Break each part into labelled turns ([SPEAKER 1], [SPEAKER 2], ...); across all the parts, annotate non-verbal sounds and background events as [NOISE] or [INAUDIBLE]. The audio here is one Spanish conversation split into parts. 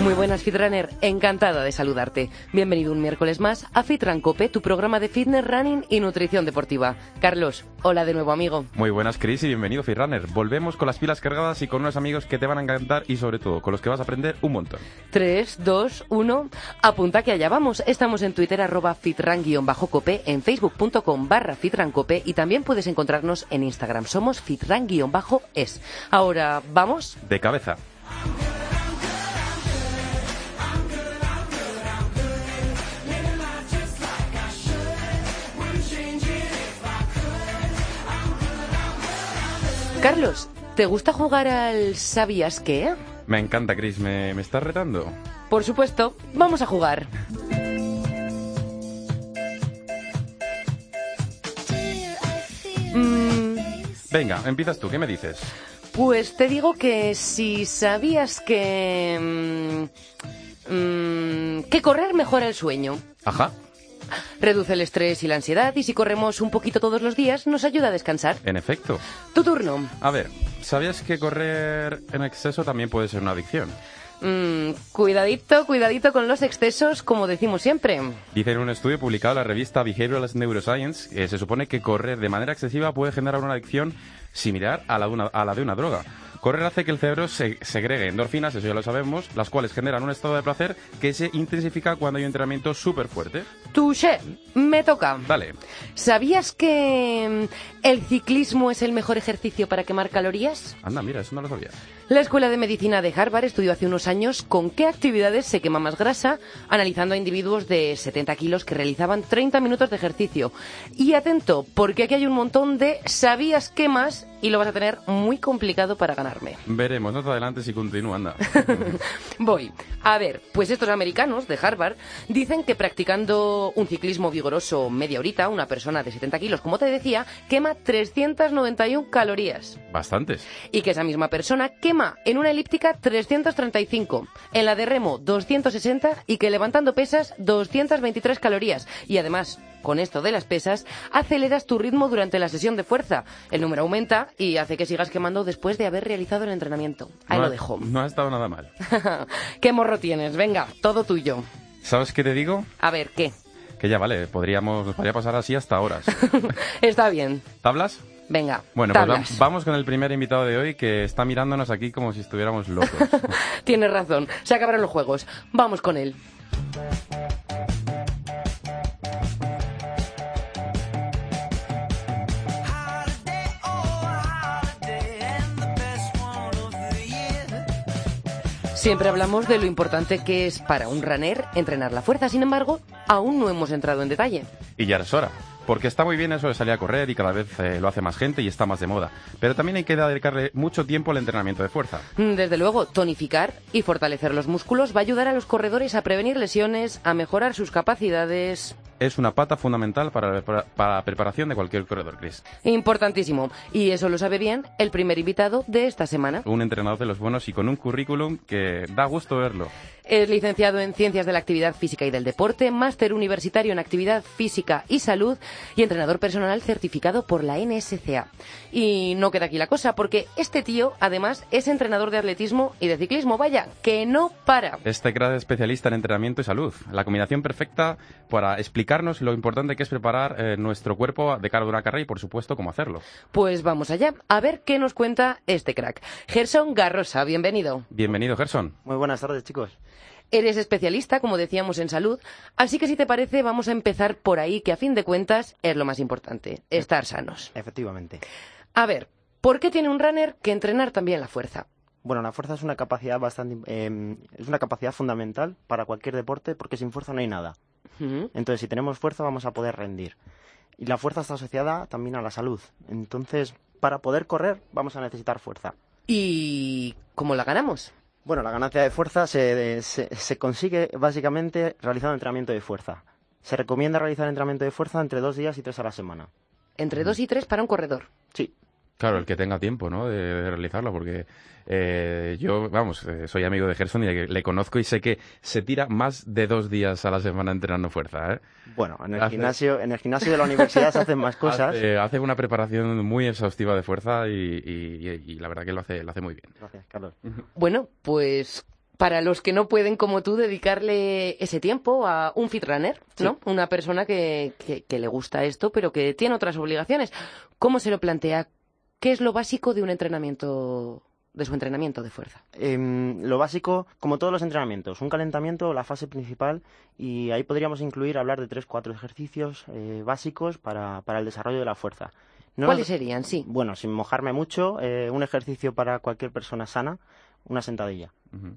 [SPEAKER 1] Muy buenas, Fitrunner. Encantada de saludarte. Bienvenido un miércoles más a Fitran Cope, tu programa de fitness, running y nutrición deportiva. Carlos, hola de nuevo, amigo.
[SPEAKER 2] Muy buenas, Chris, y bienvenido, Fitrunner. Volvemos con las pilas cargadas y con unos amigos que te van a encantar y, sobre todo, con los que vas a aprender un montón.
[SPEAKER 1] 3, 2, 1. Apunta que allá vamos. Estamos en Twitter, arroba fitran-cope, en facebook.com barra fitrancope y también puedes encontrarnos en Instagram. Somos fitran-es. Ahora, ¿vamos?
[SPEAKER 2] De cabeza.
[SPEAKER 1] Carlos, ¿te gusta jugar al ¿sabías qué?
[SPEAKER 2] Me encanta, Chris. ¿Me, me estás retando?
[SPEAKER 1] Por supuesto, vamos a jugar. Mm,
[SPEAKER 2] Venga, empiezas tú. ¿Qué me dices?
[SPEAKER 1] pues te digo que si sabías que... mm, mm, que correr mejora el sueño.
[SPEAKER 2] Ajá,
[SPEAKER 1] Reduce el estrés y la ansiedad y si corremos un poquito todos los días nos ayuda a descansar.
[SPEAKER 2] en efecto.
[SPEAKER 1] Tu turno.
[SPEAKER 2] A ver, ¿sabías que correr en exceso también puede ser una adicción?
[SPEAKER 1] Mm, cuidadito, cuidadito con los excesos, como decimos siempre.
[SPEAKER 2] Dice en un estudio publicado en la revista Behavioral Neuroscience que se supone que correr de manera excesiva puede generar una adicción similar a la de una, a la de una droga. Correr hace que el cerebro se segregue endorfinas, eso ya lo sabemos, las cuales generan un estado de placer que se intensifica cuando hay un entrenamiento súper fuerte.
[SPEAKER 1] Touché, me toca.
[SPEAKER 2] Dale.
[SPEAKER 1] ¿Sabías que mm, el ciclismo es el mejor ejercicio para quemar calorías?
[SPEAKER 2] Anda, mira, eso no lo sabía.
[SPEAKER 1] La Escuela de Medicina de Harvard estudió hace unos años con qué actividades se quema más grasa, analizando a individuos de 70 kilos que realizaban 30 minutos de ejercicio. Y atento, porque aquí hay un montón de sabías qué más y lo vas a tener muy complicado para ganarme.
[SPEAKER 2] Veremos, no te adelantes y continúa, anda. [LAUGHS]
[SPEAKER 1] Voy. A ver, pues estos americanos de Harvard dicen que practicando un ciclismo vigoroso media horita, una persona de 70 kilos, como te decía, quema 391 calorías.
[SPEAKER 2] Bastantes.
[SPEAKER 1] Y que esa misma persona quema en una elíptica 335, en la de remo 260 y que levantando pesas 223 calorías. Y además, con esto de las pesas, aceleras tu ritmo durante la sesión de fuerza. El número aumenta y hace que sigas quemando después de haber realizado el entrenamiento. Ahí
[SPEAKER 2] no
[SPEAKER 1] lo
[SPEAKER 2] ha-
[SPEAKER 1] dejo.
[SPEAKER 2] No ha estado nada mal. [LAUGHS]
[SPEAKER 1] ¿Qué morro tienes? Venga, todo tuyo.
[SPEAKER 2] ¿Sabes qué te digo?
[SPEAKER 1] A ver, ¿qué?
[SPEAKER 2] Que ya vale, podríamos, nos podría pasar así hasta horas. [LAUGHS]
[SPEAKER 1] Está bien.
[SPEAKER 2] ¿Tablas?
[SPEAKER 1] Venga,
[SPEAKER 2] Bueno, pues vamos con el primer invitado de hoy que está mirándonos aquí como si estuviéramos locos. [LAUGHS]
[SPEAKER 1] Tienes razón. Se acabaron los juegos. Vamos con él. Siempre hablamos de lo importante que es para un runner entrenar la fuerza. Sin embargo, aún no hemos entrado en detalle.
[SPEAKER 2] y ya es hora. Porque está muy bien eso de salir a correr y cada vez eh, lo hace más gente y está más de moda. Pero también hay que dedicarle mucho tiempo al entrenamiento de fuerza.
[SPEAKER 1] Mm, Desde luego, tonificar y fortalecer los músculos va a ayudar a los corredores a prevenir lesiones, a mejorar sus capacidades.
[SPEAKER 2] Es una pata fundamental para la, prepara- para la preparación de cualquier corredor, Chris.
[SPEAKER 1] Importantísimo. Y eso lo sabe bien el primer invitado de esta semana.
[SPEAKER 2] Un entrenador de los buenos y con un currículum que da gusto verlo.
[SPEAKER 1] Es licenciado en Ciencias de la Actividad Física y del Deporte, máster universitario en Actividad Física y Salud y entrenador personal certificado por la NSCA. Y no queda aquí la cosa, porque este tío, además, es entrenador de atletismo y de ciclismo. Vaya, que no para.
[SPEAKER 2] Este gran especialista en entrenamiento y salud. La combinación perfecta para explicarnos lo importante que es preparar eh, nuestro cuerpo de cara a una carrera y, por supuesto, cómo hacerlo.
[SPEAKER 1] Pues vamos allá, a ver qué nos cuenta este crack. Gerson Garrosa, bienvenido.
[SPEAKER 2] Bienvenido, Gerson.
[SPEAKER 3] Muy buenas tardes, chicos.
[SPEAKER 1] Eres especialista, como decíamos, en salud, así que si te parece vamos a empezar por ahí, que a fin de cuentas es lo más importante, estar sanos.
[SPEAKER 3] Efectivamente.
[SPEAKER 1] A ver, ¿por qué tiene un runner que entrenar también la fuerza?
[SPEAKER 3] Bueno, la fuerza es una capacidad bastante, eh, es una capacidad fundamental para cualquier deporte porque sin fuerza no hay nada. Entonces, si tenemos fuerza vamos a poder rendir. Y la fuerza está asociada también a la salud. Entonces, para poder correr vamos a necesitar fuerza.
[SPEAKER 1] ¿Y cómo la ganamos?
[SPEAKER 3] Bueno, la ganancia de fuerza se, se, se consigue básicamente realizando entrenamiento de fuerza. Se recomienda realizar entrenamiento de fuerza entre dos días y tres a la semana.
[SPEAKER 1] Entre dos y tres para un corredor.
[SPEAKER 3] Sí.
[SPEAKER 2] Claro, el que tenga tiempo, ¿no? De, de realizarlo, porque eh, yo, vamos, eh, soy amigo de Gerson y le, le conozco y sé que se tira más de dos días a la semana entrenando fuerza, ¿eh?
[SPEAKER 3] Bueno, en el,
[SPEAKER 2] Hace-
[SPEAKER 3] gimnasio, en el gimnasio de la universidad se hacen más [LAUGHS] cosas.
[SPEAKER 2] Hace, hace una preparación muy exhaustiva de fuerza y, y- y- y la verdad que lo hace, lo hace muy bien.
[SPEAKER 3] Gracias, Carlos.
[SPEAKER 1] Bueno, pues para los que no pueden, como tú, dedicarle ese tiempo a un fitrunner, ¿no? Una persona que, que, que le gusta esto, pero que tiene otras obligaciones. ¿Cómo se lo plantea? ¿Qué es lo básico de un entrenamiento, de su entrenamiento de fuerza?
[SPEAKER 3] Em, lo básico, como todos los entrenamientos, un calentamiento, la fase principal, y ahí podríamos incluir hablar de tres, cuatro ejercicios eh, básicos para, para el desarrollo de la fuerza. No
[SPEAKER 1] ¿Cuáles serían? Sí.
[SPEAKER 3] Bueno, sin mojarme mucho, eh, un ejercicio para cualquier persona sana, una sentadilla.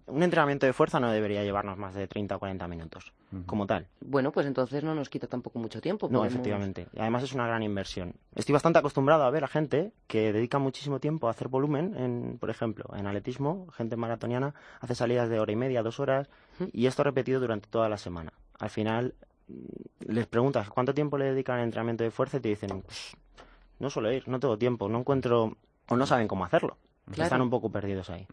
[SPEAKER 3] Un entrenamiento de fuerza no debería llevarnos más de 30 o 40 minutos, como tal.
[SPEAKER 1] Bueno, pues entonces no nos quita tampoco mucho tiempo.
[SPEAKER 3] No,
[SPEAKER 1] podemos-
[SPEAKER 3] efectivamente. Y además es una gran inversión. Estoy bastante acostumbrado a ver a gente que dedica muchísimo tiempo a hacer volumen, en, por ejemplo, en atletismo, gente maratoniana hace salidas de hora y media, dos horas, y esto repetido durante toda la semana. Al final mm, les preguntas cuánto tiempo le dedican al entrenamiento de fuerza y te dicen, "Pues, no suelo ir, no tengo tiempo, no encuentro o no saben cómo hacerlo.
[SPEAKER 1] Claro.
[SPEAKER 3] Están un poco perdidos ahí.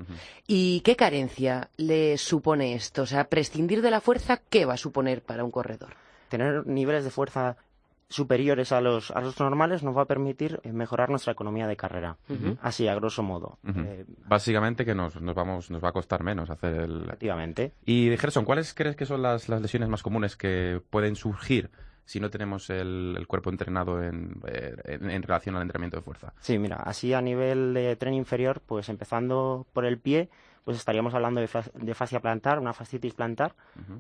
[SPEAKER 1] ¿Y qué carencia le supone esto? O sea, prescindir de la fuerza, ¿qué va a suponer para un corredor?
[SPEAKER 3] tener niveles de fuerza superiores a los, a los normales nos va a permitir eh, mejorar nuestra economía de carrera. Así, a grosso modo. Eh,
[SPEAKER 2] Básicamente que nos, nos, vamos, nos va a costar menos hacer el...
[SPEAKER 3] efectivamente.
[SPEAKER 2] Y Gerson, ¿cuáles crees que son las, las lesiones más comunes que pueden surgir si no tenemos el, el cuerpo entrenado en, eh, en, en relación al entrenamiento de fuerza?
[SPEAKER 3] Sí, mira, así a nivel de tren inferior, pues empezando por el pie, pues estaríamos hablando de, de fascia plantar, una fascitis plantar,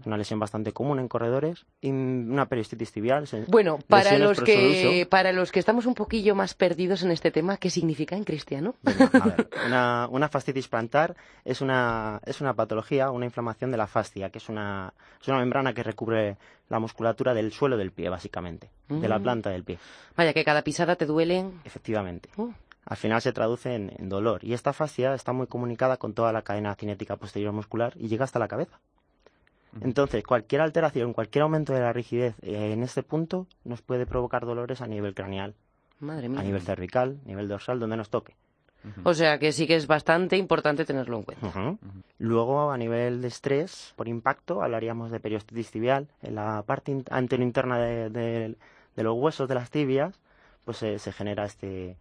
[SPEAKER 3] una lesión bastante común en corredores, y una peristitis tibial.
[SPEAKER 1] Bueno, para los que para los que estamos un poquillo más perdidos en este tema, ¿qué significa en cristiano?
[SPEAKER 3] Venga, a ver, una, una fascitis plantar es una, es una patología, una inflamación de la fascia, que es una, es una membrana que recubre la musculatura del suelo del pie, básicamente, de la
[SPEAKER 1] Mm.
[SPEAKER 3] planta del pie,
[SPEAKER 1] Vaya, que cada pisada te duele.
[SPEAKER 3] efectivamente.
[SPEAKER 1] Uh,
[SPEAKER 3] Al final se traduce en, en dolor, y esta fascia está muy comunicada con toda la cadena cinética posterior muscular y llega hasta la cabeza. Entonces, cualquier alteración, cualquier aumento de la rigidez eh, en este punto nos puede provocar dolores a nivel craneal,
[SPEAKER 1] madre mía.
[SPEAKER 3] a nivel cervical, a nivel dorsal, donde nos toque.
[SPEAKER 1] O sea, que sí que es bastante importante tenerlo en cuenta.
[SPEAKER 3] Luego, a nivel de estrés por impacto, hablaríamos de periostitis tibial. En la parte in- anterointerna de, de- de los huesos de las tibias, pues eh, se genera este...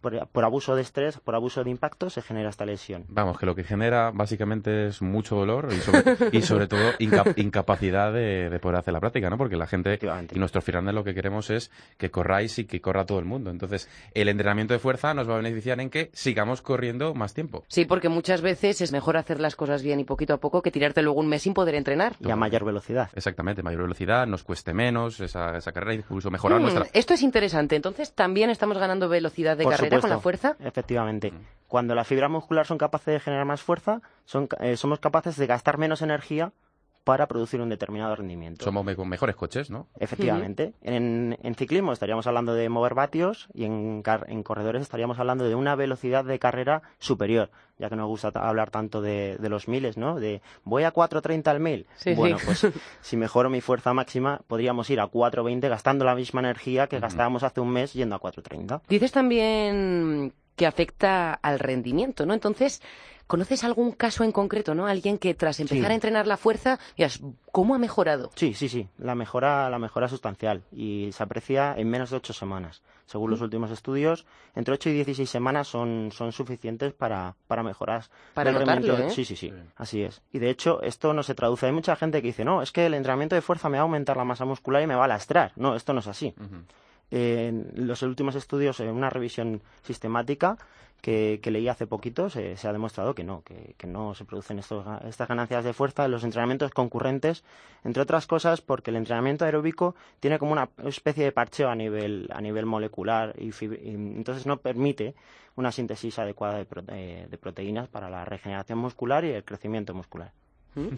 [SPEAKER 3] Por, por abuso de estrés, por abuso de impacto, se genera esta lesión.
[SPEAKER 2] Vamos, que lo que genera básicamente es mucho dolor y sobre, y sobre todo inca- [LAUGHS] incapacidad de, de poder hacer la práctica, ¿no? Porque la gente y nuestros finales lo que queremos es que corráis y que corra todo el mundo. Entonces, el entrenamiento de fuerza nos va a beneficiar en que sigamos corriendo más tiempo.
[SPEAKER 1] Sí, porque muchas veces es mejor hacer las cosas bien y poquito a poco que tirarte luego un mes sin poder entrenar.
[SPEAKER 3] Y a mayor velocidad.
[SPEAKER 2] Exactamente, mayor velocidad, nos cueste menos esa, esa carrera, incluso mejorar
[SPEAKER 1] Mm,
[SPEAKER 2] nuestra...
[SPEAKER 1] Esto es interesante. Entonces, también estamos ganando velocidad de
[SPEAKER 3] Por
[SPEAKER 1] carrera con la fuerza.
[SPEAKER 3] Efectivamente.
[SPEAKER 2] Mm.
[SPEAKER 3] Cuando las fibras musculares son capaces de generar más fuerza, son, ca- eh, somos capaces de gastar menos energía para producir un determinado rendimiento.
[SPEAKER 2] Somos me- mejores coches, ¿no?
[SPEAKER 3] Efectivamente. en, en ciclismo estaríamos hablando de mover vatios y en, car- en corredores estaríamos hablando de una velocidad de carrera superior, ya que nos gusta ta- hablar tanto de, de los miles, ¿no? De voy a 4.30 al mil.
[SPEAKER 1] Sí,
[SPEAKER 3] bueno,
[SPEAKER 1] sí.
[SPEAKER 3] pues [LAUGHS] si mejoro mi fuerza máxima, podríamos ir a 4.20 gastando la misma energía que gastábamos hace un mes yendo a 4.30.
[SPEAKER 1] Dices también que afecta al rendimiento, ¿no? Entonces, ¿conoces algún caso en concreto, no? Alguien que tras empezar
[SPEAKER 3] Sí.
[SPEAKER 1] a entrenar la fuerza, ¿cómo ha mejorado?
[SPEAKER 3] Sí, sí, sí. La mejora, la mejora sustancial y se aprecia en menos de ocho semanas. Según los últimos estudios, entre 8 y 16 semanas son, son suficientes para, para mejorar.
[SPEAKER 1] Para
[SPEAKER 3] el
[SPEAKER 1] notarlo,
[SPEAKER 3] rendimiento.
[SPEAKER 1] ¿eh?
[SPEAKER 3] Sí, sí, sí, Así es. Y de hecho, esto no se traduce. Hay mucha gente que dice, no, es que el entrenamiento de fuerza me va a aumentar la masa muscular y me va a lastrar. No, esto no es así. En los últimos estudios, en una revisión sistemática que, leí hace poquito, se, ha demostrado que no, que, no se producen estos estas ganancias de fuerza en los entrenamientos concurrentes, entre otras cosas porque el entrenamiento aeróbico tiene como una especie de parcheo a nivel, a nivel molecular y, y entonces no permite una síntesis adecuada de, de proteínas para la regeneración muscular y el crecimiento muscular.
[SPEAKER 1] ¿Mm?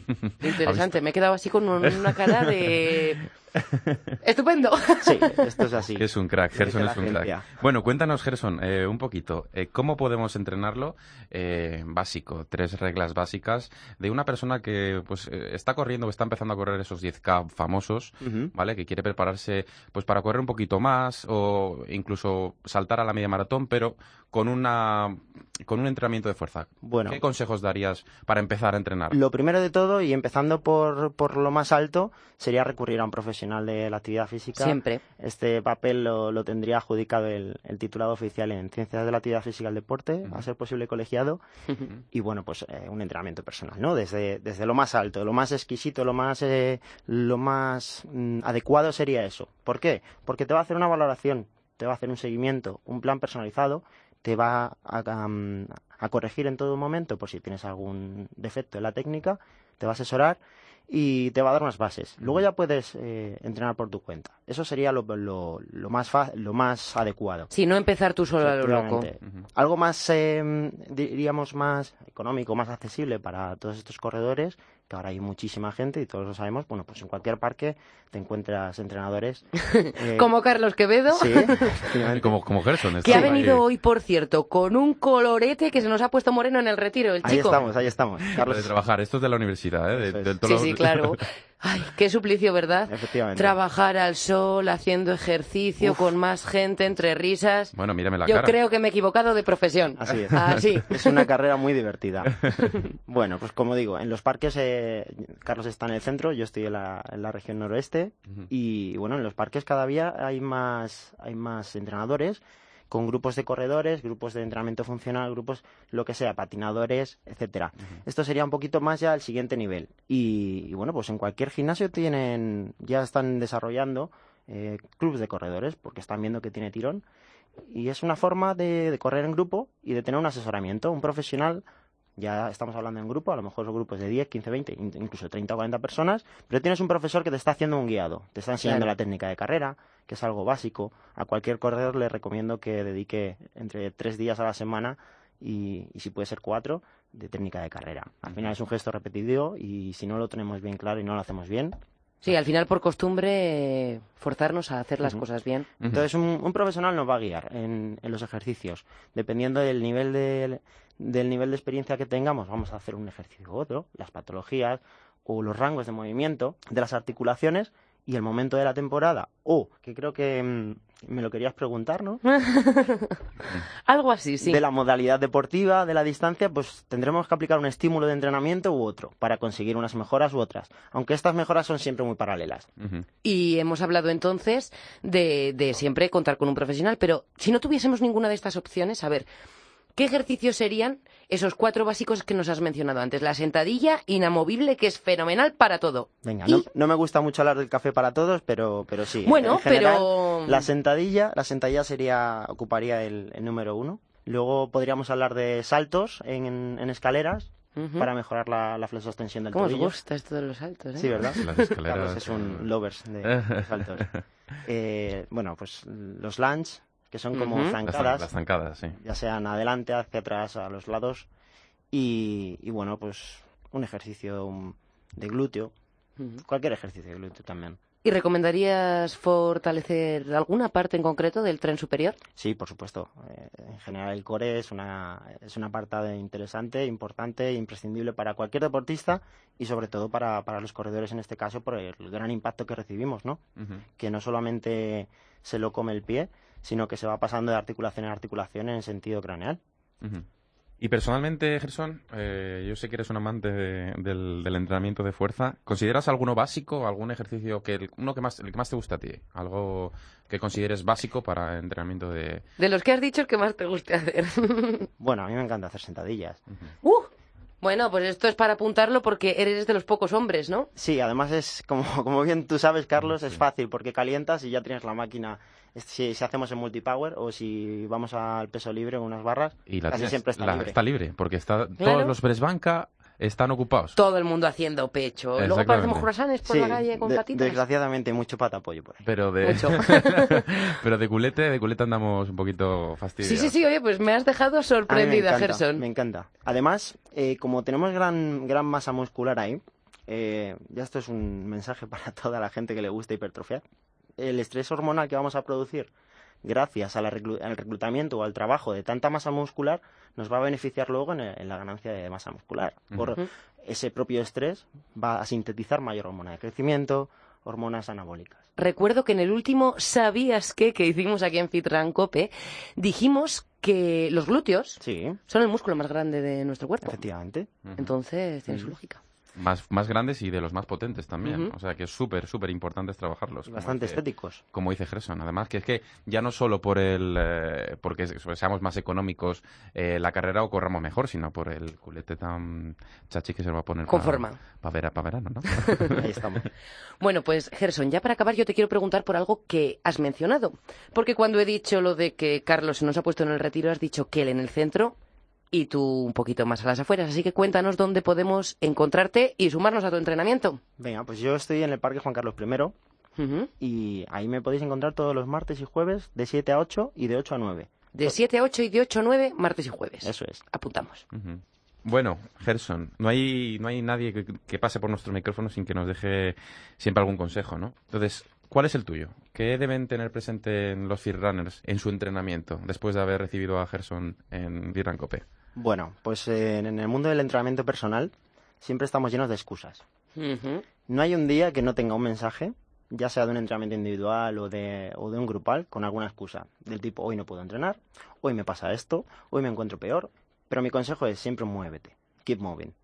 [SPEAKER 1] [LAUGHS] Interesante, me he quedado así con un- una cara de... [LAUGHS] ¡Estupendo! [LAUGHS]
[SPEAKER 3] Sí, esto es así.
[SPEAKER 2] Es un crack, Gerson es un crack. Bueno, cuéntanos, Gerson, eh, un poquito. eh, ¿Cómo podemos entrenarlo? Eh, básico, tres reglas básicas de una persona que pues eh, está corriendo, que está empezando a correr esos 10K famosos. ¿vale? Que quiere prepararse pues para correr un poquito más o incluso saltar a la media maratón, pero con una con un entrenamiento de fuerza.
[SPEAKER 3] Bueno.
[SPEAKER 2] ¿Qué consejos darías para empezar a entrenar?
[SPEAKER 3] Lo primero de todo, y empezando por, por lo más alto, sería recurrir a un profesional de la actividad física.
[SPEAKER 1] Siempre.
[SPEAKER 3] Este papel lo, lo tendría adjudicado el, el titulado oficial en Ciencias de la Actividad Física del Deporte, a ser posible colegiado, y bueno, pues eh, un entrenamiento personal, ¿no? Desde, desde lo más alto, lo más exquisito, lo más, eh, lo más mm, adecuado sería eso. ¿Por qué? Porque te va a hacer una valoración, te va a hacer un seguimiento, un plan personalizado, te va a, mm, a corregir en todo momento por si tienes algún defecto en la técnica, te va a asesorar y te va a dar unas bases. Luego ya puedes eh, entrenar por tu cuenta. Eso sería lo, lo, lo más fa- lo más adecuado.
[SPEAKER 1] Si no empezar tú solo a lo loco.
[SPEAKER 3] Algo más, eh, diríamos, más económico, más accesible para todos estos corredores, que ahora hay muchísima gente y todos lo sabemos. Bueno, pues en cualquier parque te encuentras entrenadores. [LAUGHS] eh,
[SPEAKER 1] Como Carlos Quevedo.
[SPEAKER 3] Sí. [LAUGHS]
[SPEAKER 2] Como, como Gerson.
[SPEAKER 1] Que ha
[SPEAKER 2] ahí.
[SPEAKER 1] venido hoy, por cierto, con un colorete que se nos ha puesto moreno en el retiro, el
[SPEAKER 3] Ahí
[SPEAKER 1] chico.
[SPEAKER 3] estamos, ahí estamos.
[SPEAKER 2] de
[SPEAKER 3] Carlos,
[SPEAKER 2] trabajar. Esto es de la universidad, ¿eh? De-
[SPEAKER 3] es.
[SPEAKER 2] del
[SPEAKER 1] Sí, sí, claro. [LAUGHS] Ay, qué suplicio, ¿verdad?
[SPEAKER 3] Efectivamente.
[SPEAKER 1] Trabajar al sol, haciendo ejercicio, con más gente, entre risas.
[SPEAKER 2] Bueno, mírame la
[SPEAKER 1] Yo
[SPEAKER 2] cara.
[SPEAKER 1] creo que me he equivocado de profesión.
[SPEAKER 3] Así es.
[SPEAKER 1] Así. [LAUGHS]
[SPEAKER 3] Es una carrera muy divertida. [LAUGHS] Bueno, pues como digo, en los parques, eh, Carlos está en el centro, yo estoy en la, en la región noroeste, y bueno, en los parques cada día hay más, hay más entrenadores con grupos de corredores, grupos de entrenamiento funcional, grupos, lo que sea, patinadores, etcétera. Esto sería un poquito más ya el siguiente nivel. Y, y bueno, pues en cualquier gimnasio tienen, ya están desarrollando eh, clubes de corredores, porque están viendo que tiene tirón. Y es una forma de, de correr en grupo y de tener un asesoramiento, un profesional. Ya estamos hablando en grupo, a lo mejor son grupos de 10, 15, 20, in- incluso 30 o 40 personas, pero tienes un profesor que te está haciendo un guiado, te está enseñando
[SPEAKER 1] Claro.
[SPEAKER 3] la técnica de carrera, que es algo básico. A cualquier corredor le recomiendo que dedique entre tres días a la semana y, y si puede ser cuatro, de técnica de carrera. Al final es un gesto repetido y si no lo tenemos bien claro y no lo hacemos bien,
[SPEAKER 1] Sí, al final por costumbre eh, forzarnos a hacer las cosas bien.
[SPEAKER 3] Entonces, un, un profesional nos va a guiar en, en los ejercicios. Dependiendo del nivel de, del nivel de experiencia que tengamos, vamos a hacer un ejercicio u otro, las patologías o los rangos de movimiento de las articulaciones y el momento de la temporada. O, que creo que mm, me lo querías preguntar, ¿no? [LAUGHS]
[SPEAKER 1] Algo así, sí.
[SPEAKER 3] De la modalidad deportiva, de la distancia, pues tendremos que aplicar un estímulo de entrenamiento u otro para conseguir unas mejoras u otras. Aunque estas mejoras son siempre muy paralelas.
[SPEAKER 1] Y hemos hablado entonces de, de siempre contar con un profesional, pero si no tuviésemos ninguna de estas opciones, a ver, ¿qué ejercicios serían esos cuatro básicos que nos has mencionado antes? La sentadilla inamovible, que es fenomenal para todo.
[SPEAKER 3] Venga,
[SPEAKER 1] Y-
[SPEAKER 3] no, no me gusta mucho hablar del café para todos, pero, pero sí.
[SPEAKER 1] Bueno,
[SPEAKER 3] en general,
[SPEAKER 1] pero-
[SPEAKER 3] La sentadilla, la sentadilla sería, ocuparía el, el número uno. Luego podríamos hablar de saltos en, en escaleras para mejorar la, la flexoextensión del
[SPEAKER 1] ¿Cómo os
[SPEAKER 3] tobillo.
[SPEAKER 1] gusta esto de los saltos? eh?
[SPEAKER 3] Sí, ¿verdad?
[SPEAKER 2] Las escaleras,
[SPEAKER 3] Carlos es un lovers de, de saltos. [LAUGHS] Eh, bueno, pues los lunge, que son como zancadas,
[SPEAKER 2] las zancadas, sí.
[SPEAKER 3] ya sean adelante, hacia atrás, a los lados. Y, y bueno, pues un ejercicio um, de glúteo, cualquier ejercicio de glúteo también.
[SPEAKER 1] ¿Y recomendarías fortalecer alguna parte en concreto del tren superior?
[SPEAKER 3] Sí, por supuesto. Eh, en general el core es una, es una parte interesante, importante, imprescindible para cualquier deportista y sobre todo para, para los corredores en este caso por el gran impacto que recibimos, ¿no? Que no solamente se lo come el pie, sino que se va pasando de articulación en articulación en sentido craneal.
[SPEAKER 2] Y personalmente, Gerson, eh, yo sé que eres un amante de- del, del entrenamiento de fuerza. ¿Consideras alguno básico, algún ejercicio que el- uno que más, el que más te gusta a ti? Algo que consideres básico para entrenamiento de...
[SPEAKER 1] De los que has dicho, el que más te guste hacer.
[SPEAKER 3] Bueno, a mí me encanta hacer sentadillas.
[SPEAKER 1] ¡Uh! Bueno, pues esto es para apuntarlo porque eres de los pocos hombres, ¿no?
[SPEAKER 3] Sí, además es, como, [LAUGHS] como bien tú sabes, Carlos, es fácil porque calientas y ya tienes la máquina. Si, si hacemos en multipower o si vamos al peso libre o unas barras,
[SPEAKER 2] Y la
[SPEAKER 3] casi
[SPEAKER 2] tienes-
[SPEAKER 3] siempre está
[SPEAKER 2] la-
[SPEAKER 3] libre.
[SPEAKER 2] Está libre, porque está
[SPEAKER 1] Claro.
[SPEAKER 2] todos los press banca están ocupados.
[SPEAKER 1] Todo el mundo haciendo pecho. Luego parecemos croissants por
[SPEAKER 3] Sí,
[SPEAKER 1] la calle con
[SPEAKER 3] de-
[SPEAKER 1] patitas.
[SPEAKER 3] desgraciadamente mucho patapollo por ahí.
[SPEAKER 2] Pero de,
[SPEAKER 1] Mucho. [LAUGHS] [LAUGHS]
[SPEAKER 2] pero de culete, de culete andamos un poquito fastidiados.
[SPEAKER 1] Sí, sí, sí, oye, pues me has dejado
[SPEAKER 3] me
[SPEAKER 1] sorprendida,
[SPEAKER 3] encanta,
[SPEAKER 1] Gerson.
[SPEAKER 3] Me encanta. Además, eh, como tenemos gran, gran masa muscular ahí, eh, ya esto es un mensaje [LAUGHS] para toda la gente que le gusta hipertrofiar. El estrés hormonal que vamos a producir gracias a la reclu- al reclutamiento o al trabajo de tanta masa muscular nos va a beneficiar luego en, el- en la ganancia de masa muscular. Por ese propio estrés va a sintetizar mayor hormona de crecimiento, hormonas anabólicas.
[SPEAKER 1] Recuerdo que en el último ¿Sabías qué? que hicimos aquí en Fitran Cope, dijimos que los glúteos
[SPEAKER 3] Sí,
[SPEAKER 1] son el músculo más grande de nuestro cuerpo.
[SPEAKER 3] efectivamente.
[SPEAKER 1] Entonces, tiene su lógica.
[SPEAKER 2] Más, más grandes y de los más potentes también. O sea que es súper, súper importante trabajarlos.
[SPEAKER 3] Y bastante
[SPEAKER 2] dice-
[SPEAKER 3] estéticos.
[SPEAKER 2] Como dice Gerson, además que es que ya no solo por el eh, porque seamos más económicos eh, la carrera o corramos mejor, sino por el culete tan chachi que se va a poner
[SPEAKER 1] Con
[SPEAKER 2] pa-
[SPEAKER 1] forma.
[SPEAKER 2] pa vera- pa verano, ¿no? [LAUGHS]
[SPEAKER 3] Ahí estamos. [LAUGHS]
[SPEAKER 1] Bueno, pues Gerson, ya para acabar yo te quiero preguntar por algo que has mencionado. Porque cuando he dicho lo de que Carlos se nos ha puesto en el retiro, has dicho que él en el centro y tú un poquito más a las afueras. Así que cuéntanos dónde podemos encontrarte y sumarnos a tu entrenamiento.
[SPEAKER 3] Venga, pues yo estoy en el Parque Juan Carlos I y ahí me podéis encontrar todos los martes y jueves de 7 a 8 y de 8 a 9.
[SPEAKER 1] De 7 a 8 y de 8 a 9, martes y jueves.
[SPEAKER 3] Eso es.
[SPEAKER 1] Apuntamos.
[SPEAKER 2] Bueno, Gerson, no hay, no hay nadie que, que pase por nuestro micrófono sin que nos deje siempre algún consejo, ¿no? Entonces, ¿cuál es el tuyo? ¿Qué deben tener presente en los Fear Runners en su entrenamiento después de haber recibido a Gerson en Virran Cope?
[SPEAKER 3] Bueno, pues eh, en el mundo del entrenamiento personal siempre estamos llenos de excusas. No hay un día que no tenga un mensaje, ya sea de un entrenamiento individual o de, o de un grupal, con alguna excusa. Del tipo, hoy no puedo entrenar, hoy me pasa esto, hoy me encuentro peor. Pero mi consejo es siempre muévete. Keep moving.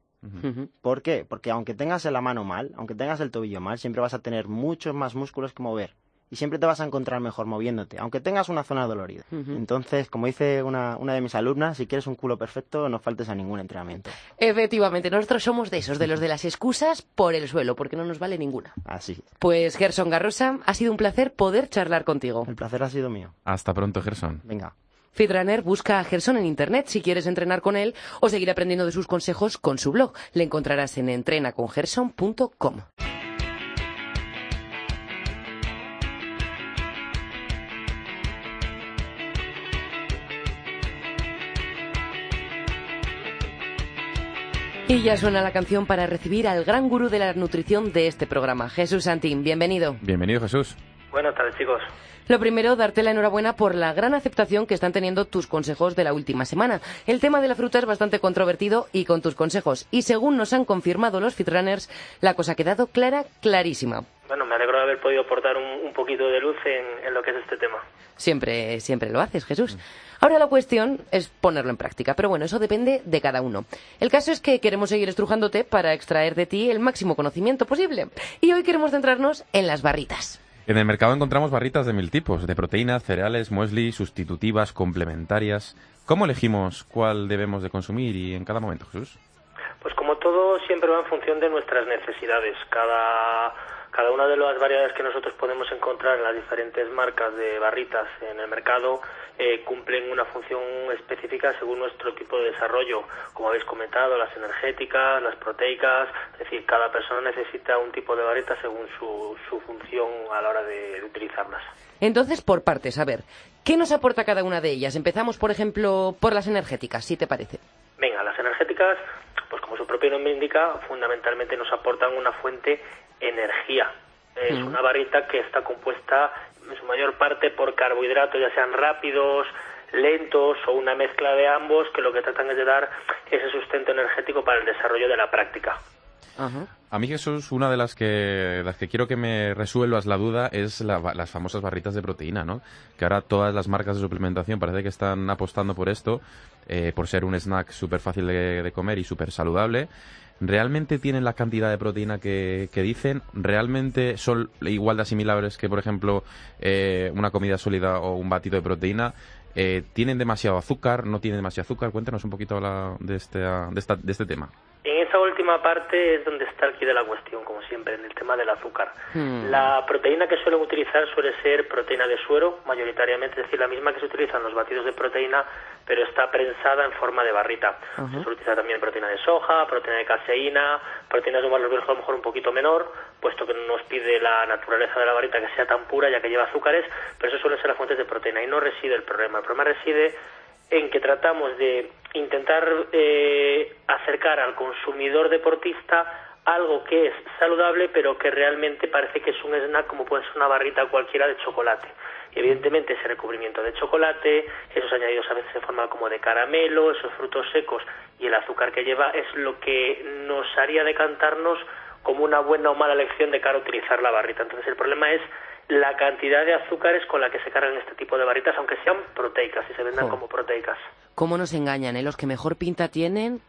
[SPEAKER 3] ¿Por qué? Porque aunque tengas la mano mal, aunque tengas el tobillo mal, siempre vas a tener muchos más músculos que mover. Y siempre te vas a encontrar mejor moviéndote, aunque tengas una zona dolorida. Entonces, como dice una, una de mis alumnas, si quieres un culo perfecto, no faltes a ningún entrenamiento.
[SPEAKER 1] Efectivamente, nosotros somos de esos, de los de las excusas por el suelo, porque no nos vale ninguna.
[SPEAKER 3] Así.
[SPEAKER 1] Pues Gerson Garrosa, ha sido un placer poder charlar contigo.
[SPEAKER 3] El placer ha sido mío.
[SPEAKER 2] Hasta pronto, Gerson.
[SPEAKER 3] Venga.
[SPEAKER 1] Fitrunner busca a Gerson en internet si quieres entrenar con él o seguir aprendiendo de sus consejos con su blog. Le encontrarás en entrenacongerson.com. Y ya suena la canción para recibir al gran gurú de la nutrición de este programa, Jesús Santín. Bienvenido.
[SPEAKER 2] Bienvenido, Jesús.
[SPEAKER 4] Buenas tardes, chicos.
[SPEAKER 1] Lo primero, darte la enhorabuena por la gran aceptación que están teniendo tus consejos de la última semana. El tema de la fruta es bastante controvertido y con tus consejos. Y según nos han confirmado los Fitrunners, la cosa ha quedado clara, clarísima.
[SPEAKER 4] Bueno, me alegro de haber podido aportar un, un poquito de luz en, en lo que es este tema.
[SPEAKER 1] Siempre, siempre lo haces, Jesús. Ahora la cuestión es ponerlo en práctica, pero bueno, eso depende de cada uno. El caso es que queremos seguir estrujándote para extraer de ti el máximo conocimiento posible. Y hoy queremos centrarnos en las barritas.
[SPEAKER 2] En el mercado encontramos barritas de mil tipos, de proteínas, cereales, muesli, sustitutivas, complementarias. ¿Cómo elegimos cuál debemos de consumir y en cada momento, Jesús?
[SPEAKER 4] Pues como todo, siempre va en función de nuestras necesidades. Cada, cada una de las variedades que nosotros podemos encontrar en las diferentes marcas de barritas en el mercado eh, cumplen una función específica según nuestro tipo de desarrollo. Como habéis comentado, las energéticas, las proteicas, es decir, cada persona necesita un tipo de barrita según su, su función a la hora de utilizarlas.
[SPEAKER 1] Entonces, por partes, a ver, ¿qué nos aporta cada una de ellas? Empezamos, por ejemplo, por las energéticas, si te parece.
[SPEAKER 4] Venga, las energéticas, pues como su propio nombre indica, fundamentalmente nos aportan una fuente energía. Es
[SPEAKER 1] Mm.
[SPEAKER 4] una barrita que está compuesta en su mayor parte por carbohidratos, ya sean rápidos, lentos o una mezcla de ambos, que lo que tratan es de dar ese sustento energético para el desarrollo de la práctica.
[SPEAKER 1] Ajá.
[SPEAKER 2] A mí, Jesús, una de las que, las que quiero que me resuelvas la duda es la- las famosas barritas de proteína, ¿no? Que ahora todas las marcas de suplementación parece que están apostando por esto, eh, por ser un snack súper fácil de, de comer y súper saludable. ¿Realmente tienen la cantidad de proteína que, dicen? ¿Realmente son igual de asimilables que, por ejemplo, eh, una comida sólida o un batido de proteína? Eh, ¿Tienen demasiado azúcar? ¿No tienen demasiado azúcar? Cuéntanos un poquito la- de, este, de, esta- de este tema.
[SPEAKER 4] En esa última parte es donde está el quid de la cuestión, como siempre, en el tema del azúcar.
[SPEAKER 1] Hmm.
[SPEAKER 4] La proteína que suelen utilizar suele ser proteína de suero, mayoritariamente, es decir, la misma que se utiliza en los batidos de proteína, pero está prensada en forma de barrita. Se suele utilizar también proteína de soja, proteína de caseína, proteínas de valor biológico a lo mejor un poquito menor, puesto que no nos pide la naturaleza de la barrita que sea tan pura, ya que lleva azúcares, pero eso suelen ser las fuentes de proteína. Y no reside el problema. El problema reside en que tratamos de intentar eh, acercar al consumidor deportista algo que es saludable pero que realmente parece que es un snack como puede ser una barrita cualquiera de chocolate. Evidentemente ese recubrimiento de chocolate, esos añadidos a veces en forma como de caramelo, esos frutos secos y el azúcar que lleva es lo que nos haría decantarnos como una buena o mala elección de cara a utilizar la barrita. Entonces el problema es la cantidad de azúcares con la que se cargan este tipo de barritas, aunque sean proteicas y se vendan como proteicas.
[SPEAKER 1] ¿Cómo nos engañan, eh? Los que mejor pinta tienen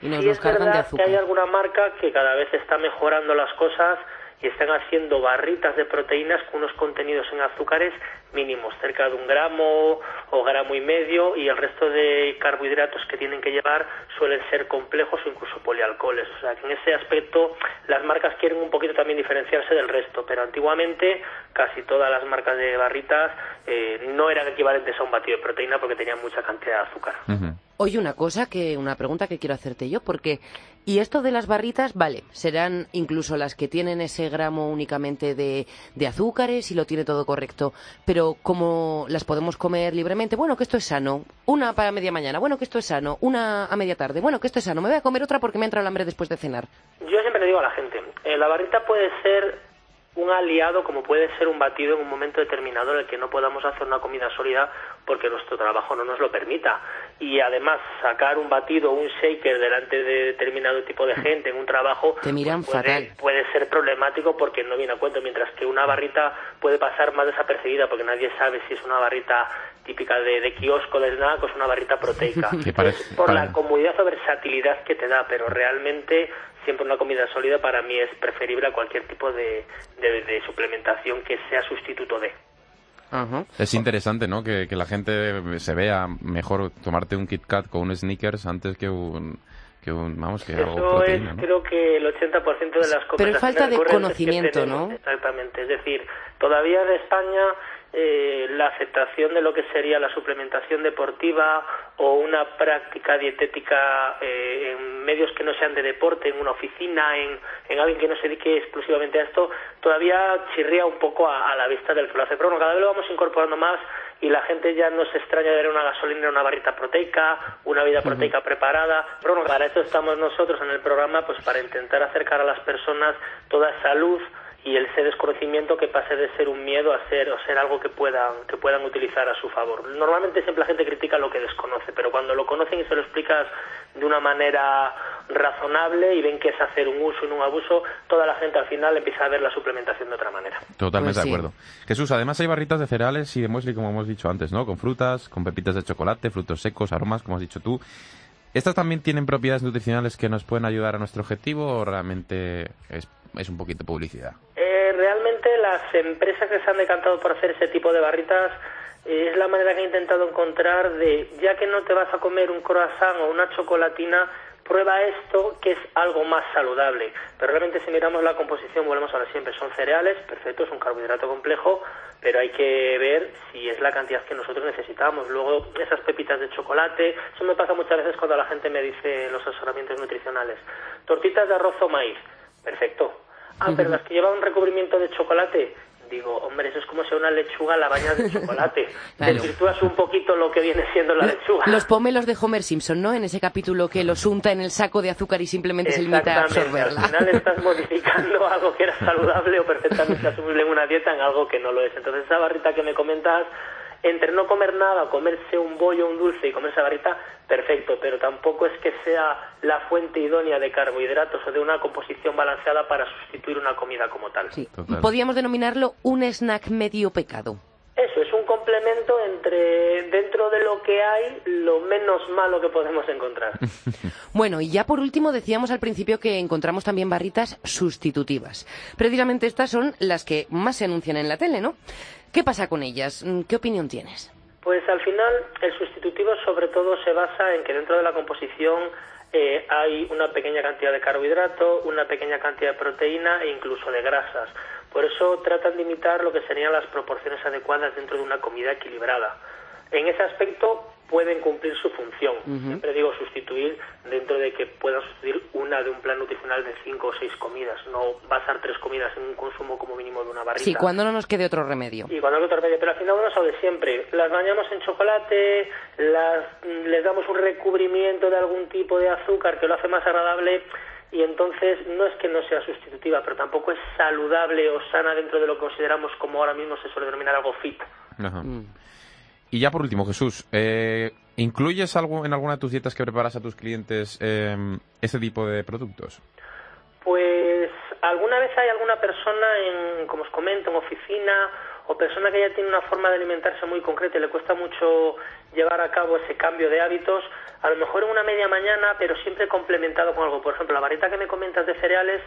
[SPEAKER 1] y nos
[SPEAKER 4] Sí
[SPEAKER 1] los
[SPEAKER 4] es
[SPEAKER 1] cargan de
[SPEAKER 4] verdad que
[SPEAKER 1] azúcar.
[SPEAKER 4] hay alguna marca que cada vez está mejorando las cosas y están haciendo barritas de proteínas con unos contenidos en azúcares mínimos, cerca de un gramo o gramo y medio, y el resto de carbohidratos que tienen que llevar suelen ser complejos o incluso polialcoholes. O sea que en ese aspecto las marcas quieren un poquito también diferenciarse del resto, pero antiguamente casi todas las marcas de barritas eh, no eran equivalentes a un batido de proteína porque tenían mucha cantidad de azúcar.
[SPEAKER 2] Ujú.
[SPEAKER 1] Oye, una cosa que, una pregunta que quiero hacerte yo, porque, y esto de las barritas, vale, serán incluso las que tienen ese gramo únicamente de, azúcares y lo tiene todo correcto, pero como las podemos comer libremente, bueno, que esto es sano, una para media mañana, bueno, que esto es sano, una a media tarde, bueno, que esto es sano, me voy a comer otra porque me entra el hambre después de cenar.
[SPEAKER 4] Yo siempre le digo a la gente, eh, la barrita puede ser un aliado como puede ser un batido en un momento determinado en el que no podamos hacer una comida sólida porque nuestro trabajo no nos lo permita. Y además sacar un batido o un shaker delante de determinado tipo de gente en un trabajo
[SPEAKER 1] Te miran
[SPEAKER 4] pues puede,
[SPEAKER 1] fatal.
[SPEAKER 4] puede ser problemático porque no viene a cuento, mientras que una barrita puede pasar más desapercibida porque nadie sabe si es una barrita típica de, de kiosco de snack o es una barrita proteica. [LAUGHS]
[SPEAKER 2] Parece-
[SPEAKER 4] por la comodidad o versatilidad que te da, pero realmente siempre una comida sólida para mí es preferible a cualquier tipo de, de- de suplementación que sea sustituto de.
[SPEAKER 1] Ajá.
[SPEAKER 2] Es interesante, ¿no? Que, que la gente se vea mejor tomarte un Kit Kat con un Snickers antes que un, que un vamos, que algo
[SPEAKER 4] Eso es,
[SPEAKER 2] proteína, ¿no?
[SPEAKER 4] creo que el 80% de las
[SPEAKER 1] Pero es falta de
[SPEAKER 4] recurrentes que
[SPEAKER 1] conocimiento,
[SPEAKER 4] tenemos.
[SPEAKER 1] ¿no?
[SPEAKER 4] Exactamente, es decir, todavía en España eh, la aceptación de lo que sería la suplementación deportiva o una práctica dietética eh, en medios que no sean de deporte, en una oficina, en, en alguien que no se dedique exclusivamente a esto, todavía chirría un poco a, a la vista del que lo hace. Pero bueno, cada vez lo vamos incorporando más y la gente ya no se extraña de ver una gasolina, una barrita proteica, una vida proteica preparada. Pero bueno, para eso estamos nosotros en el programa, pues para intentar acercar a las personas toda esa luz y ese desconocimiento que pase de ser un miedo a ser o ser algo que puedan que puedan utilizar a su favor. Normalmente siempre la gente critica lo que desconoce, pero cuando lo conocen y se lo explicas de una manera razonable y ven que es hacer un uso y no un abuso, toda la gente al final empieza a ver la suplementación de otra manera.
[SPEAKER 2] Totalmente
[SPEAKER 1] Pues sí.
[SPEAKER 2] de acuerdo. Jesús, además hay barritas de cereales y de muesli, como hemos dicho antes, ¿no? Con frutas, con pepitas de chocolate, frutos secos, aromas, como has dicho tú. ¿Estas también tienen propiedades nutricionales que nos pueden ayudar a nuestro objetivo o realmente es, es un poquito publicidad?
[SPEAKER 4] Las empresas que se han decantado por hacer ese tipo de barritas eh, es la manera que he intentado encontrar de, ya que no te vas a comer un croissant o una chocolatina, prueba esto que es algo más saludable. Pero realmente si miramos la composición, volvemos a ver siempre, son cereales, perfecto, es un carbohidrato complejo, pero hay que ver si es la cantidad que nosotros necesitamos. Luego, esas pepitas de chocolate, eso me pasa muchas veces cuando la gente me dice los asesoramientos nutricionales. Tortitas de arroz o maíz, perfecto. Ah, pero las que llevan un recubrimiento de chocolate, digo, hombre, eso es como si una lechuga la bañas de chocolate. [LAUGHS]
[SPEAKER 1] Claro.
[SPEAKER 4] Desvirtúas un poquito lo que viene siendo la lechuga.
[SPEAKER 1] Los pomelos de Homer Simpson, ¿no? En ese capítulo que los unta en el saco de azúcar y simplemente se limita a absorberla.
[SPEAKER 4] Al final [LAUGHS] estás modificando algo que era saludable o perfectamente asumible en una dieta en algo que no lo es. Entonces esa barrita que me comentas, entre no comer nada, comerse un bollo, un dulce y comer esa barrita, perfecto, pero tampoco es que sea la fuente idónea de carbohidratos o de una composición balanceada para sustituir una comida como tal.
[SPEAKER 1] Sí. Podríamos denominarlo un snack medio pecado.
[SPEAKER 4] Eso es un complemento entre dentro de lo que hay lo menos malo que podemos encontrar. [LAUGHS]
[SPEAKER 1] Bueno, y ya por último decíamos al principio que encontramos también barritas sustitutivas. Precisamente estas son las que más se anuncian en la tele, ¿no? ¿Qué pasa con ellas? Mm, ¿Qué opinión tienes?
[SPEAKER 4] Pues al final el sustitutivo sobre todo se basa en que dentro de la composición eh, hay una pequeña cantidad de carbohidrato, una pequeña cantidad de proteína e incluso de grasas. Por eso tratan de imitar lo que serían las proporciones adecuadas dentro de una comida equilibrada. En ese aspecto pueden cumplir su función. Siempre digo sustituir dentro de que puedan sustituir una de un plan nutricional de cinco o seis comidas, no basar tres comidas en un consumo como mínimo de una barrita.
[SPEAKER 1] Sí, cuando no nos quede otro remedio.
[SPEAKER 4] Y cuando no otro remedio, pero al final uno sabe siempre, las bañamos en chocolate, las, les damos un recubrimiento de algún tipo de azúcar que lo hace más agradable y entonces no es que no sea sustitutiva, pero tampoco es saludable o sana dentro de lo que consideramos como ahora mismo se suele denominar algo fit.
[SPEAKER 2] Ajá. Y ya por último, Jesús, eh, ¿incluyes algo en alguna de tus dietas que preparas a tus clientes eh, este tipo de productos?
[SPEAKER 4] Pues alguna vez hay alguna persona, en, como os comento, en oficina o persona que ya tiene una forma de alimentarse muy concreta y le cuesta mucho llevar a cabo ese cambio de hábitos, a lo mejor en una media mañana, pero siempre complementado con algo. Por ejemplo, la varita que me comentas de cereales,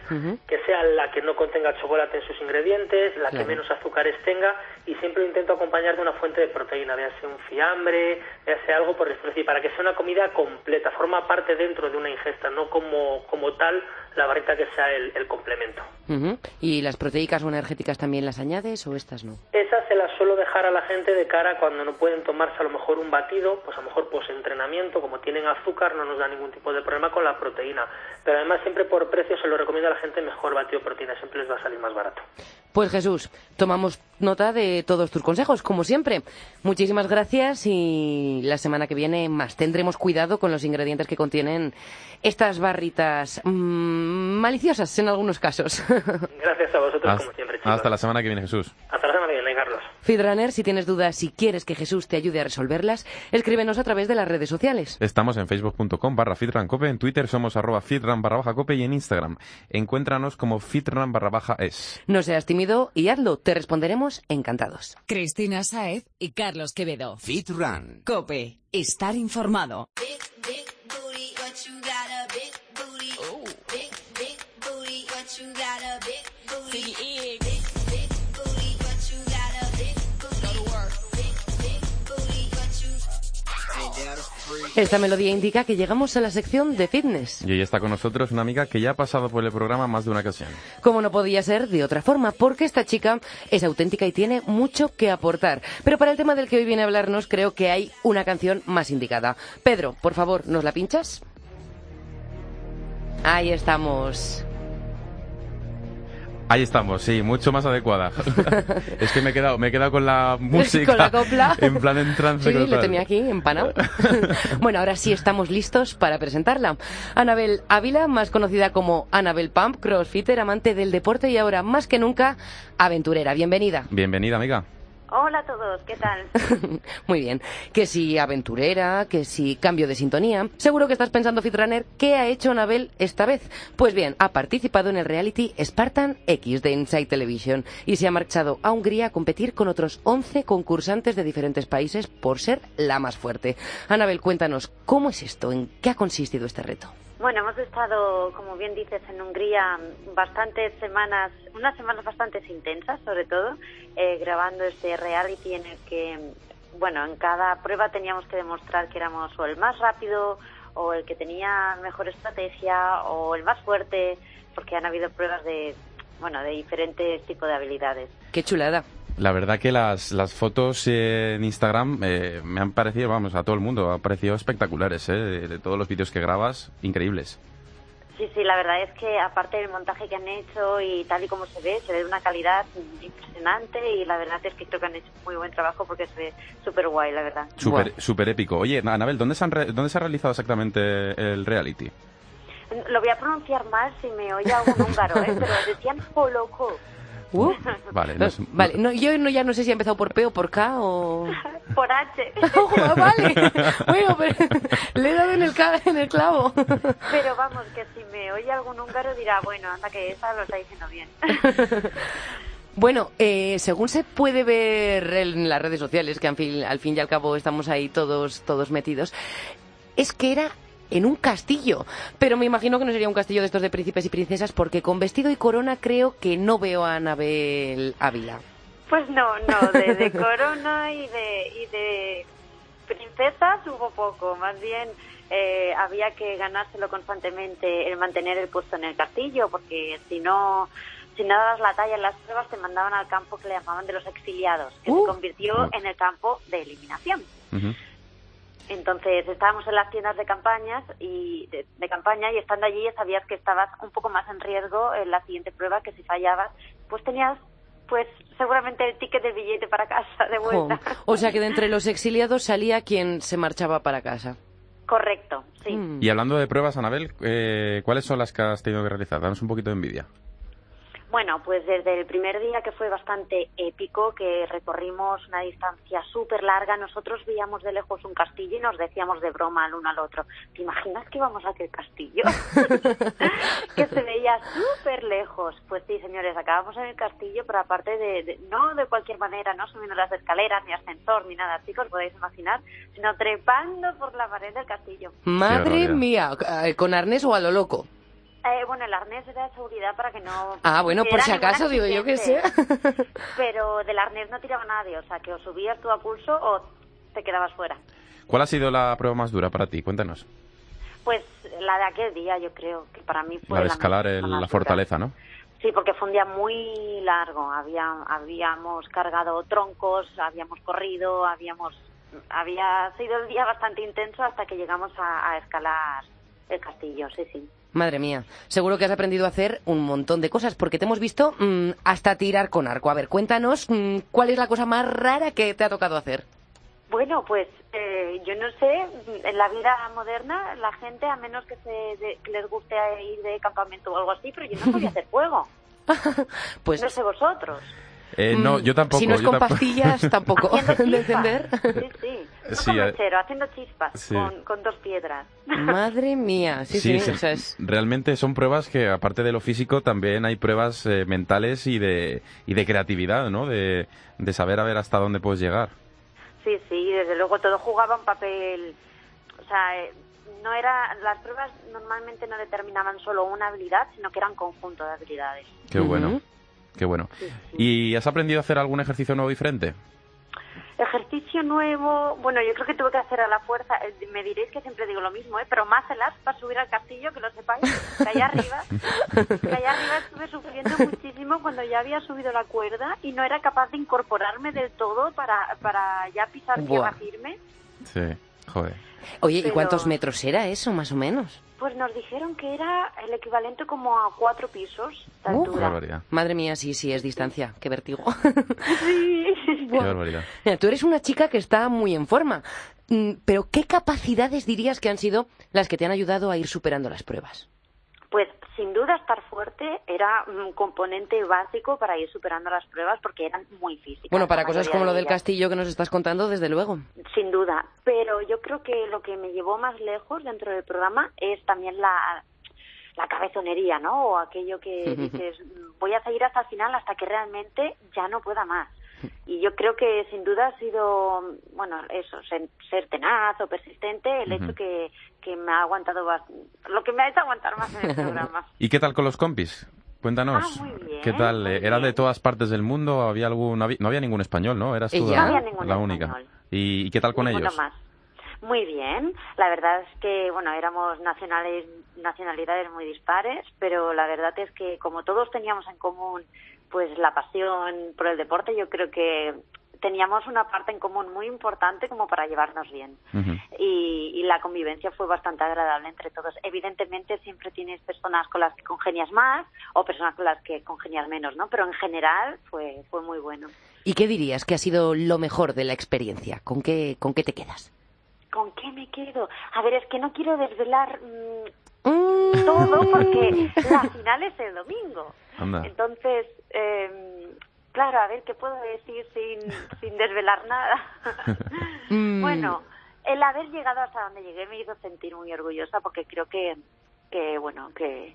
[SPEAKER 4] que sea la que no contenga chocolate en sus ingredientes, la que menos azúcares tenga, y siempre intento acompañar de una fuente de proteína, véase un fiambre, véase algo por decir, para que sea una comida completa, forma parte dentro de una ingesta, no como, como tal la varita que sea el, el complemento.
[SPEAKER 1] Ujú. ¿Y las proteicas o energéticas también las añades o estas no?
[SPEAKER 4] Esas se las suelo dejar a la gente de cara cuando no pueden tomarse a lo mejor un batido, pues a lo mejor post-entrenamiento, como tienen azúcar, no nos da ningún tipo de problema con la proteína. Pero además siempre por precio se lo recomiendo a la gente mejor batido proteína, siempre les va a salir más barato.
[SPEAKER 1] Pues Jesús, tomamos nota de todos tus consejos, como siempre. Muchísimas gracias y la semana que viene más. Tendremos cuidado con los ingredientes que contienen estas barritas mm, maliciosas en algunos casos. [LAUGHS]
[SPEAKER 4] Gracias a vosotros,
[SPEAKER 2] Hasta,
[SPEAKER 4] como siempre, chicos.
[SPEAKER 2] hasta la semana que viene, Jesús.
[SPEAKER 4] Hasta la semana que viene, Carlos.
[SPEAKER 1] Feedrunner, si tienes dudas, si quieres que Jesús te ayude a resolverlas, escríbenos a través de las redes sociales.
[SPEAKER 2] Estamos en facebook.com barra fitrancope, en Twitter somos arroba fitran barra baja cope y en Instagram. Encuéntranos como fitran barra baja es.
[SPEAKER 1] No seas tímido y hazlo, te responderemos encantados.
[SPEAKER 5] Cristina Saez y Carlos Quevedo.
[SPEAKER 6] Fit Run.
[SPEAKER 5] Cope, estar informado.
[SPEAKER 1] Esta melodía indica que llegamos a la sección de fitness.
[SPEAKER 2] Y hoy está con nosotros una amiga que ya ha pasado por el programa más de una ocasión.
[SPEAKER 1] Como no podía ser de otra forma, porque esta chica es auténtica y tiene mucho que aportar. Pero para el tema del que hoy viene a hablarnos, creo que hay una canción más indicada. Pedro, por favor, ¿nos la pinchas? Ahí estamos.
[SPEAKER 2] Ahí estamos, sí, mucho más adecuada. [LAUGHS] es que me he quedado, me he quedado con la música. [LAUGHS]
[SPEAKER 1] Con la copla.
[SPEAKER 2] En plan en trance.
[SPEAKER 1] Sí, lo tenía aquí empanado. [LAUGHS] bueno, ahora sí estamos listos para presentarla. Anabel Ávila, más conocida como Anabel Pump, crossfitter, amante del deporte y ahora más que nunca aventurera. Bienvenida.
[SPEAKER 2] Bienvenida, amiga.
[SPEAKER 7] Hola a todos, ¿qué tal? [LAUGHS]
[SPEAKER 1] Muy bien. Que si aventurera, que si cambio de sintonía. Seguro que estás pensando, Fitrunner, ¿qué ha hecho Anabel esta vez? Pues bien, ha participado en el reality Spartan X de Inside Television y se ha marchado a Hungría a competir con otros 11 concursantes de diferentes países por ser la más fuerte. Anabel, cuéntanos, ¿cómo es esto? ¿En qué ha consistido este reto?
[SPEAKER 7] Bueno, hemos estado, como bien dices, en Hungría bastantes semanas, unas semanas bastante intensas, sobre todo, eh, grabando este reality en el que, bueno, en cada prueba teníamos que demostrar que éramos o el más rápido, o el que tenía mejor estrategia, o el más fuerte, porque han habido pruebas de, bueno, de diferentes tipos de habilidades.
[SPEAKER 1] Qué chulada.
[SPEAKER 2] La verdad que las, las fotos eh, en Instagram eh, me han parecido, vamos, a todo el mundo, han parecido espectaculares, eh, de, de todos los vídeos que grabas, increíbles.
[SPEAKER 7] Sí, sí, la verdad es que aparte del montaje que han hecho y tal y como se ve, se ve de una calidad impresionante y la verdad es que creo que han hecho muy buen trabajo porque se ve súper guay, la verdad.
[SPEAKER 2] Súper súper épico. Oye, Anabel, ¿dónde se, han re- ¿dónde se ha realizado exactamente el reality?
[SPEAKER 7] Lo voy a pronunciar mal si me oye algún húngaro, ¿eh? pero decían Poloco.
[SPEAKER 1] Uh.
[SPEAKER 2] Vale, no es-
[SPEAKER 1] Vale, no, yo no, ya no sé si ha empezado por P o por K o... [LAUGHS]
[SPEAKER 7] Por H. [LAUGHS]
[SPEAKER 1] Ah, vale. Bueno, pero le he dado en el, en el clavo.
[SPEAKER 7] Pero vamos, que si me oye algún húngaro dirá, bueno, anda que esa lo está diciendo bien. [LAUGHS]
[SPEAKER 1] Bueno, eh, según se puede ver en las redes sociales, que al fin, al fin y al cabo estamos ahí todos, todos metidos, es que era en un castillo. Pero me imagino que no sería un castillo de estos de príncipes y princesas, porque con vestido y corona creo que no veo a Anabel Ávila.
[SPEAKER 7] Pues no, no, de, de corona y de, y de princesas hubo poco, más bien eh, había que ganárselo constantemente el mantener el puesto en el castillo, porque si no, si no dabas la talla en las pruebas te mandaban al campo que le llamaban de los exiliados, que
[SPEAKER 1] Uh.
[SPEAKER 7] se convirtió en el campo de eliminación.
[SPEAKER 2] Ujú.
[SPEAKER 7] Entonces estábamos en las tiendas de campañas y de, de campaña y estando allí ya sabías que estabas un poco más en riesgo en la siguiente prueba que si fallabas pues tenías pues seguramente el ticket del billete para casa de vuelta.
[SPEAKER 1] O sea que de entre los exiliados salía quien se marchaba para casa.
[SPEAKER 7] Correcto, sí.
[SPEAKER 1] Mm.
[SPEAKER 2] Y hablando de pruebas, Anabel, eh, ¿cuáles son las que has tenido que realizar? Danos un poquito de envidia.
[SPEAKER 7] Bueno, pues desde el primer día que fue bastante épico, que recorrimos una distancia súper larga, nosotros veíamos de lejos un castillo y nos decíamos de broma al uno al otro, ¿te imaginas que vamos a aquel castillo? [LAUGHS] que se veía súper lejos. Pues sí, señores, acabamos en el castillo, pero aparte de, de- no de cualquier manera, no subiendo las escaleras, ni ascensor, ni nada, chicos, podéis imaginar, sino trepando por la pared del castillo.
[SPEAKER 1] Madre mía, eh, con arnés o a lo loco.
[SPEAKER 7] Eh, bueno, el arnés era de seguridad para que no...
[SPEAKER 1] Ah, bueno, por si acaso, digo yo que sé. [LAUGHS]
[SPEAKER 7] Pero del arnés no tiraba nadie, o sea, que o subías tú a pulso o te quedabas fuera.
[SPEAKER 2] ¿Cuál ha sido la prueba más dura para ti? Cuéntanos.
[SPEAKER 7] Pues la de aquel día, yo creo, que para mí fue
[SPEAKER 2] La de escalar el- la
[SPEAKER 7] dura.
[SPEAKER 2] fortaleza, ¿no?
[SPEAKER 7] Sí, porque fue un día muy largo. Había, habíamos cargado troncos, habíamos corrido, habíamos... Había sido el día bastante intenso hasta que llegamos a, a escalar el castillo, sí, sí.
[SPEAKER 1] Madre mía, seguro que has aprendido a hacer un montón de cosas porque te hemos visto mm, hasta tirar con arco. A ver, cuéntanos mm, cuál es la cosa más rara que te ha tocado hacer.
[SPEAKER 7] Bueno, pues eh, yo no sé, en la vida moderna la gente, a menos que, se de- que les guste ir de campamento o algo así, pero yo no sabía [LAUGHS] hacer fuego.
[SPEAKER 1] Pues
[SPEAKER 7] No sé vosotros.
[SPEAKER 2] Eh, no,
[SPEAKER 1] mm,
[SPEAKER 2] yo tampoco.
[SPEAKER 1] Si no es con
[SPEAKER 2] tampoco.
[SPEAKER 1] pastillas, tampoco.
[SPEAKER 7] Haciendo [LAUGHS]
[SPEAKER 1] de encender.
[SPEAKER 7] Sí, sí. No
[SPEAKER 2] Sí,
[SPEAKER 7] como
[SPEAKER 2] eh,
[SPEAKER 7] mechero, haciendo chispas
[SPEAKER 2] sí.
[SPEAKER 7] con, con dos piedras. [LAUGHS]
[SPEAKER 1] Madre mía, sí, sí,
[SPEAKER 2] sí,
[SPEAKER 1] o sea, es-
[SPEAKER 2] realmente son pruebas que, aparte de lo físico, también hay pruebas eh, mentales y de, y de creatividad, ¿no? De, de saber a ver hasta dónde puedes llegar.
[SPEAKER 7] Sí, sí, desde luego todo jugaba un papel, o sea, eh, no era, las pruebas normalmente no determinaban solo una habilidad, sino que eran conjunto de habilidades.
[SPEAKER 2] Qué bueno, qué bueno. ¿Y has aprendido a hacer algún ejercicio nuevo diferente?
[SPEAKER 7] Ejercicio nuevo, bueno, yo creo que tuve que hacer a la fuerza, eh, me diréis que siempre digo lo mismo, ¿eh? pero más el as para subir al castillo, que lo sepáis, que allá arriba, que allá arriba estuve sufriendo muchísimo cuando ya había subido la cuerda y no era capaz de incorporarme del todo para, para ya pisar tierra firme.
[SPEAKER 2] Sí, joder.
[SPEAKER 1] Oye, ¿y cuántos metros era eso, más o menos?
[SPEAKER 7] Pues nos dijeron que era el equivalente como a cuatro pisos de
[SPEAKER 1] Uh,
[SPEAKER 7] altura.
[SPEAKER 1] Madre mía, sí, sí, es distancia. Qué vértigo. [LAUGHS]
[SPEAKER 2] Qué barbaridad.
[SPEAKER 1] Mira, Tú eres una chica que está muy en forma. Mm, Pero, ¿qué capacidades dirías que han sido las que te han ayudado a ir superando las pruebas?
[SPEAKER 7] Pues sin duda estar fuerte era un componente básico para ir superando las pruebas porque eran muy físicas.
[SPEAKER 1] Bueno, para cosas como
[SPEAKER 7] de
[SPEAKER 1] lo del castillo que nos estás contando, desde luego.
[SPEAKER 7] Sin duda, pero yo creo que lo que me llevó más lejos dentro del programa es también la, la cabezonería, ¿no? O aquello que [LAUGHS] dices, voy a seguir hasta el final hasta que realmente ya no pueda más. Y yo creo que sin duda ha sido, bueno, eso, ser, ser tenaz o persistente, el hecho que, que me ha aguantado, lo que me ha hecho aguantar más en el [LAUGHS] programa.
[SPEAKER 2] ¿Y qué tal con los compis? Cuéntanos.
[SPEAKER 7] Ah, bien,
[SPEAKER 2] ¿Qué tal? ¿Eran de todas partes del mundo? ¿Había algún, no había ningún español, ¿no? Eras tú la,
[SPEAKER 1] No
[SPEAKER 2] la única. ¿Y, y qué tal con
[SPEAKER 7] Ninguno
[SPEAKER 2] ellos?
[SPEAKER 7] más. Muy bien, la verdad es que bueno éramos nacionales nacionalidades muy dispares, pero la verdad es que como todos teníamos en común pues la pasión por el deporte, yo creo que teníamos una parte en común muy importante como para llevarnos bien. Y, y la convivencia fue bastante agradable entre todos. Evidentemente siempre tienes personas con las que congenias más o personas con las que congenias menos, ¿no? Pero en general fue fue muy bueno.
[SPEAKER 1] ¿Y qué dirías que ha sido lo mejor de la experiencia? ¿Con qué, con qué te quedas?
[SPEAKER 7] ¿Con qué me quedo? A ver, es que no quiero desvelar mm,
[SPEAKER 1] Mm.
[SPEAKER 7] todo porque [LAUGHS] la final es el domingo.
[SPEAKER 2] Anda.
[SPEAKER 7] Entonces, eh, claro, a ver, ¿qué puedo decir sin, sin desvelar nada? [LAUGHS]
[SPEAKER 1] Mm.
[SPEAKER 7] bueno, el haber llegado hasta donde llegué me hizo sentir muy orgullosa porque creo que, que bueno, que,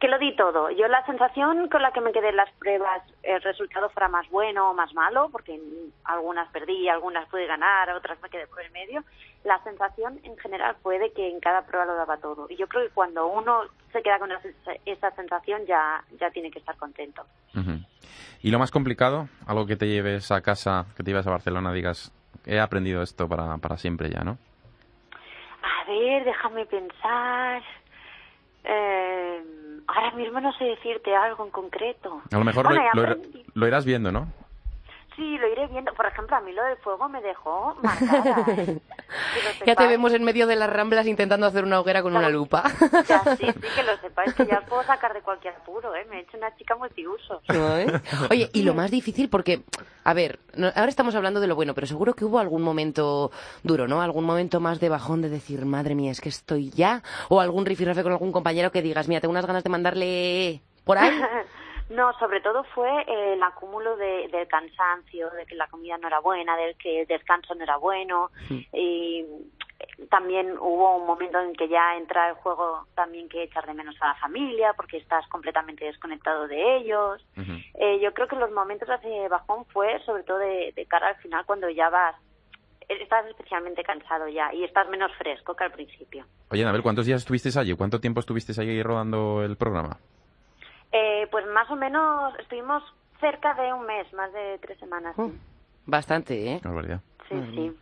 [SPEAKER 7] que lo di todo. Yo la sensación con la que me quedé en las pruebas, el resultado fuera más bueno o más malo, porque algunas perdí, algunas pude ganar, otras me quedé por el medio. La sensación en general fue de que en cada prueba lo daba todo. Y yo creo que cuando uno se queda con esa, sensación ya, ya tiene que estar contento.
[SPEAKER 2] Y lo más complicado, algo que te lleves a casa, que te lleves a Barcelona, digas, he aprendido esto para, para siempre ya, ¿no?
[SPEAKER 7] A ver, déjame pensar. Eh, ahora mismo no sé decirte algo en concreto.
[SPEAKER 2] A lo mejor
[SPEAKER 7] Bueno,
[SPEAKER 2] lo,
[SPEAKER 7] he
[SPEAKER 2] lo-
[SPEAKER 7] aprendido-
[SPEAKER 2] lo irás viendo, ¿no?
[SPEAKER 7] Sí, lo iré viendo. Por ejemplo, a mí lo del fuego me dejó marcada. [LAUGHS] ¿eh?
[SPEAKER 1] Ya te vemos en medio de las ramblas intentando hacer una hoguera con una lupa.
[SPEAKER 7] Ya, sí, sí, [LAUGHS] que lo sepáis, que ya os puedo sacar de cualquier apuro, ¿eh? Me he hecho una chica multiuso.
[SPEAKER 1] ¿No, eh? Oye, y lo más difícil, porque, a ver, no- ahora estamos hablando de lo bueno, pero seguro que hubo algún momento duro, ¿no? Algún momento más de bajón de decir, madre mía, es que estoy ya. O algún rifirrafe con algún compañero que digas, mira, tengo unas ganas de mandarle por ahí. [LAUGHS]
[SPEAKER 7] No, sobre todo fue eh, el acúmulo de, del cansancio, de que la comida no era buena, del que el descanso no era bueno. Y también hubo un momento en que ya entra el juego también que echar de menos a la familia porque estás completamente desconectado de ellos. Eh, yo creo que los momentos de bajón fue sobre todo de, de cara al final cuando ya vas, estás especialmente cansado ya y estás menos fresco que al principio.
[SPEAKER 2] Oye, Anabel, ¿cuántos días estuvisteis allí? ¿Cuánto tiempo estuvisteis allí rodando el programa?
[SPEAKER 7] Eh, pues más o menos estuvimos cerca de un mes, más de tres semanas.
[SPEAKER 1] Oh, Bastante, ¿eh?
[SPEAKER 7] Sí, sí.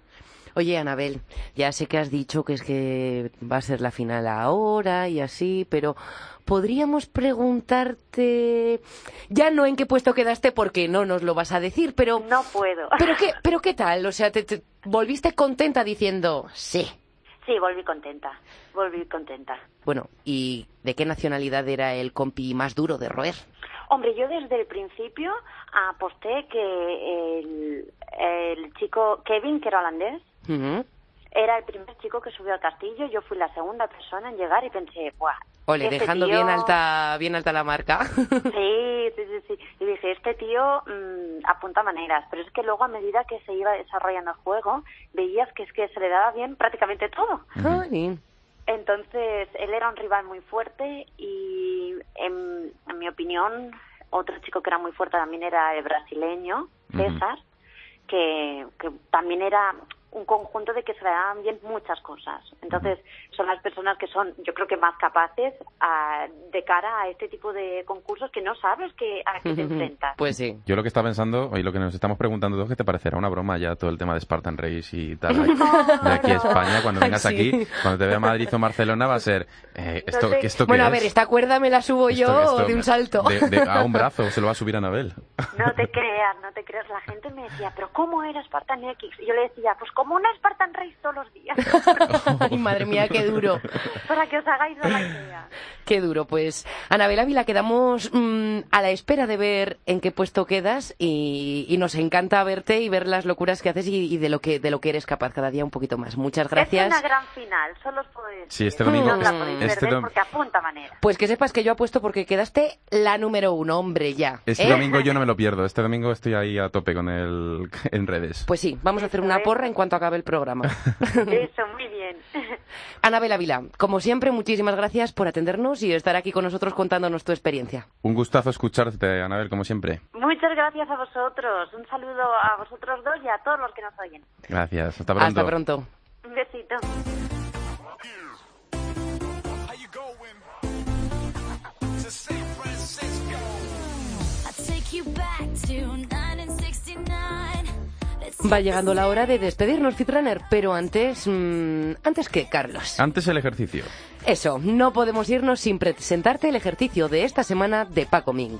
[SPEAKER 1] Oye, Anabel, ya sé que has dicho que es que va a ser la final ahora y así, pero podríamos preguntarte, ya no en qué puesto quedaste porque no nos lo vas a decir, pero,
[SPEAKER 7] No puedo.
[SPEAKER 1] pero qué, pero qué tal, o sea, te, te- volviste contenta diciendo sí.
[SPEAKER 7] Sí, volví contenta. Volví contenta.
[SPEAKER 1] Bueno, ¿y de qué nacionalidad era el compi más duro de roer?
[SPEAKER 7] Hombre, yo desde el principio aposté que el, el chico Kevin, que era holandés, era el primer chico que subió al castillo. Yo fui la segunda persona en llegar y pensé, ¡buah!
[SPEAKER 1] Ole,
[SPEAKER 7] este
[SPEAKER 1] dejando
[SPEAKER 7] tío-
[SPEAKER 1] bien alta, bien alta la marca.
[SPEAKER 7] Sí, [LAUGHS] sí, sí, sí. Y dije, este tío mm, apunta maneras. Pero es que luego, a medida que se iba desarrollando el juego, veías que es que se le daba bien prácticamente todo.
[SPEAKER 1] Ay.
[SPEAKER 7] Entonces, él era un rival muy fuerte y, en, en mi opinión, otro chico que era muy fuerte también era el brasileño, César, que, que también era un conjunto de que se le daban bien muchas cosas. Entonces, son las personas que son, yo creo que más capaces a- de cara a este tipo de concursos que no sabes que, a qué te [LAUGHS] enfrentas.
[SPEAKER 1] Pues sí.
[SPEAKER 2] Yo lo que estaba pensando, y lo que nos estamos preguntando todos, ¿qué te parecerá una broma ya todo el tema de Spartan Race y tal? [LAUGHS] De aquí a España, cuando [LAUGHS] vengas
[SPEAKER 1] sí.
[SPEAKER 2] aquí, cuando te vea Madrid o Barcelona, va a ser, eh, ¿esto,
[SPEAKER 7] No te-
[SPEAKER 2] ¿esto qué
[SPEAKER 1] Bueno, a ver, esta cuerda me la subo
[SPEAKER 2] Esto-
[SPEAKER 1] yo
[SPEAKER 2] esto-
[SPEAKER 1] de un salto.
[SPEAKER 2] de- de- a un brazo se lo va a subir a Anabel.
[SPEAKER 7] No te creas, no te creas. La gente me decía, ¿pero cómo era Spartan X? Y yo le decía, pues como una Spartan Race todos los días. [LAUGHS]
[SPEAKER 1] Ay, madre mía, qué duro.
[SPEAKER 7] para que os hagáis una idea.
[SPEAKER 1] Qué duro. Pues, Anabel Ávila, quedamos mm, a la espera de ver en qué puesto quedas y, y nos encanta verte y ver las locuras que haces y, y de lo que de lo que eres capaz cada día un poquito más. Muchas
[SPEAKER 7] Es
[SPEAKER 1] gracias.
[SPEAKER 7] una gran final, solo os puedo decir.
[SPEAKER 2] Sí, este domingo-
[SPEAKER 7] No la podéis
[SPEAKER 2] este
[SPEAKER 7] perder
[SPEAKER 2] dom-
[SPEAKER 7] porque apunta manera.
[SPEAKER 1] Pues que sepas que yo apuesto porque quedaste la número uno, hombre, ya.
[SPEAKER 2] Este
[SPEAKER 1] ¿eh?
[SPEAKER 2] domingo yo no me lo pierdo. Este domingo estoy ahí a tope con el [LAUGHS] en redes.
[SPEAKER 1] Pues sí, vamos a hacer una
[SPEAKER 7] es.
[SPEAKER 1] porra en cuanto acabe el programa. [LAUGHS]
[SPEAKER 7] Eso, muy bien. [LAUGHS]
[SPEAKER 1] Anabel Ávila, como siempre, muchísimas gracias por atendernos y estar aquí con nosotros contándonos tu experiencia.
[SPEAKER 2] Un gustazo escucharte, Anabel, como siempre.
[SPEAKER 7] Muchas gracias a vosotros. Un saludo a vosotros dos y a todos los que nos oyen.
[SPEAKER 2] Gracias. Hasta pronto.
[SPEAKER 1] Hasta pronto.
[SPEAKER 7] Un besito.
[SPEAKER 8] You back to 1969. Let's
[SPEAKER 1] Va llegando la hora de despedirnos, Fitrunner, pero antes... mm, ¿Antes qué, Carlos?
[SPEAKER 2] Antes el ejercicio.
[SPEAKER 1] Eso, no podemos irnos sin presentarte el ejercicio de esta semana de Paco Ming.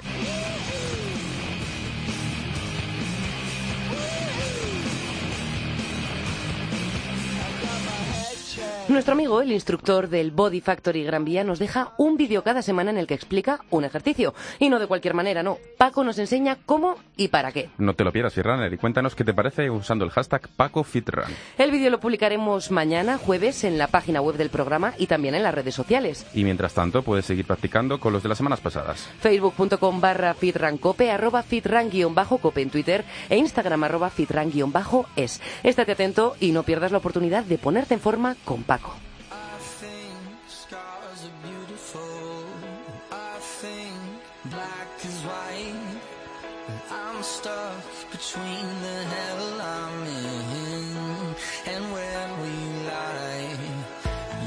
[SPEAKER 1] Nuestro amigo, el instructor del Body Factory Gran Vía, nos deja un vídeo cada semana en el que explica un ejercicio. Y no de cualquier manera, no. Paco nos enseña cómo y para qué.
[SPEAKER 2] No te lo pierdas, Firrunner, y cuéntanos qué te parece usando el hashtag PacoFitRun.
[SPEAKER 1] El vídeo lo publicaremos mañana, jueves, en la página web del programa y también en las redes sociales.
[SPEAKER 2] Y mientras tanto, puedes seguir practicando con los de las semanas pasadas.
[SPEAKER 1] facebook.com barra fitrancope, arroba fitran-cope en Twitter e Instagram arroba fitran-es. Estate atento y no pierdas la oportunidad de ponerte en forma con Paco.
[SPEAKER 6] Black is white. I'm stuck between the hell I'm in and where we lie.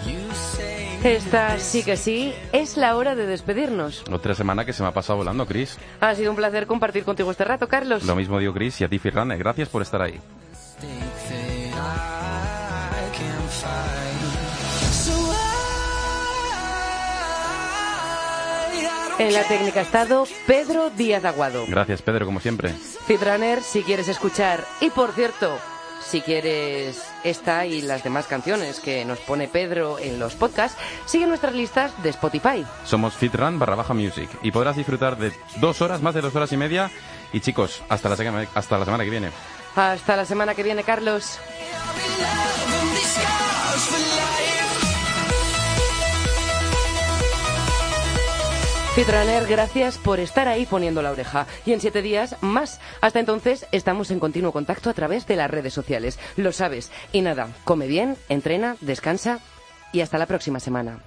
[SPEAKER 6] You say
[SPEAKER 1] Esta sí que sí es la hora de despedirnos.
[SPEAKER 2] Otra semana que se me ha pasado volando, Chris.
[SPEAKER 1] Ha sido un placer compartir contigo este rato, Carlos.
[SPEAKER 2] Lo mismo digo, Chris, y a ti, Firrane. Gracias por estar ahí.
[SPEAKER 1] En la técnica ha estado Pedro Díaz Aguado.
[SPEAKER 2] Gracias, Pedro, como siempre.
[SPEAKER 1] Fitrunner, si quieres escuchar. Y por cierto, si quieres esta y las demás canciones que nos pone Pedro en los podcasts, sigue nuestras listas de Spotify.
[SPEAKER 2] Somos Fitrun barra baja music y podrás disfrutar de dos horas, más de dos horas y media. Y chicos, hasta la, hasta la semana que viene.
[SPEAKER 1] Hasta la semana que viene, Carlos. Fitrunner, gracias por estar ahí poniendo la oreja. Y en siete días más. Hasta entonces estamos en continuo contacto a través de las redes sociales. Lo sabes. Y nada, come bien, entrena, descansa y hasta la próxima semana.